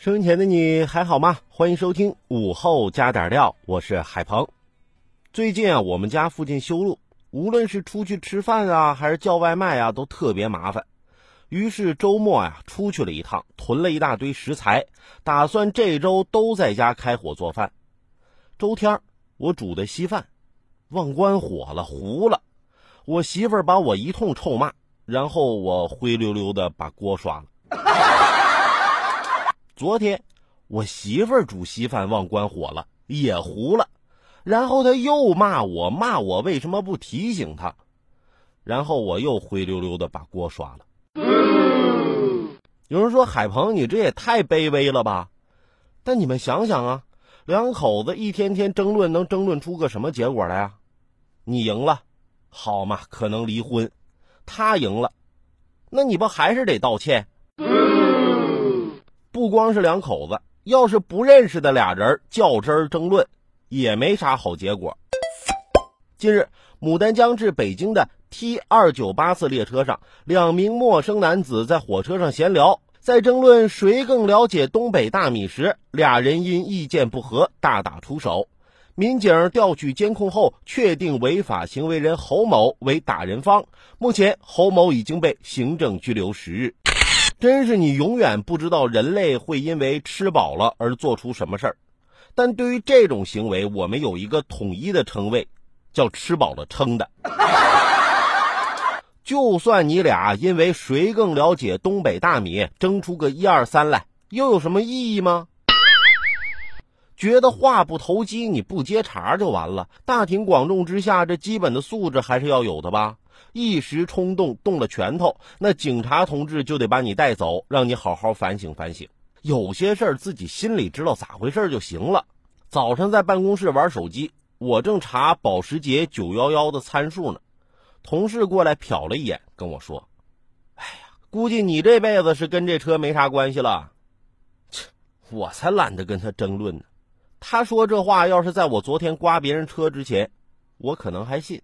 收音前的你还好吗？欢迎收听午后加点料，我是海鹏。最近啊，我们家附近修路，无论是出去吃饭啊，还是叫外卖啊，都特别麻烦。于是周末呀，出去了一趟，囤了一大堆食材，打算这周都在家开火做饭。周天我煮的稀饭，忘关火了，糊了。我媳妇儿把我一通臭骂，然后我灰溜溜的把锅刷了。昨天我媳妇儿煮稀饭忘关火了，也糊了，然后她又骂我，骂我为什么不提醒她，然后我又灰溜溜的把锅刷了。有人说海鹏，你这也太卑微了吧？但你们想想啊，两口子一天天争论，能争论出个什么结果来呀？你赢了，好嘛，可能离婚；他赢了，那你不还是得道歉？不光是两口子，要是不认识的俩人较真儿争论，也没啥好结果。近日，牡丹江至北京的 T 二九八次列车上，两名陌生男子在火车上闲聊，在争论谁更了解东北大米时，俩人因意见不合大打出手。民警调取监控后，确定违法行为人侯某为打人方，目前侯某已经被行政拘留十日。真是你永远不知道人类会因为吃饱了而做出什么事儿，但对于这种行为，我们有一个统一的称谓，叫“吃饱了撑的”。就算你俩因为谁更了解东北大米争出个一二三来，又有什么意义吗？觉得话不投机，你不接茬就完了。大庭广众之下，这基本的素质还是要有的吧。一时冲动动了拳头，那警察同志就得把你带走，让你好好反省反省。有些事儿自己心里知道咋回事就行了。早上在办公室玩手机，我正查保时捷911的参数呢，同事过来瞟了一眼，跟我说：“哎呀，估计你这辈子是跟这车没啥关系了。”切，我才懒得跟他争论呢。他说这话要是在我昨天刮别人车之前，我可能还信。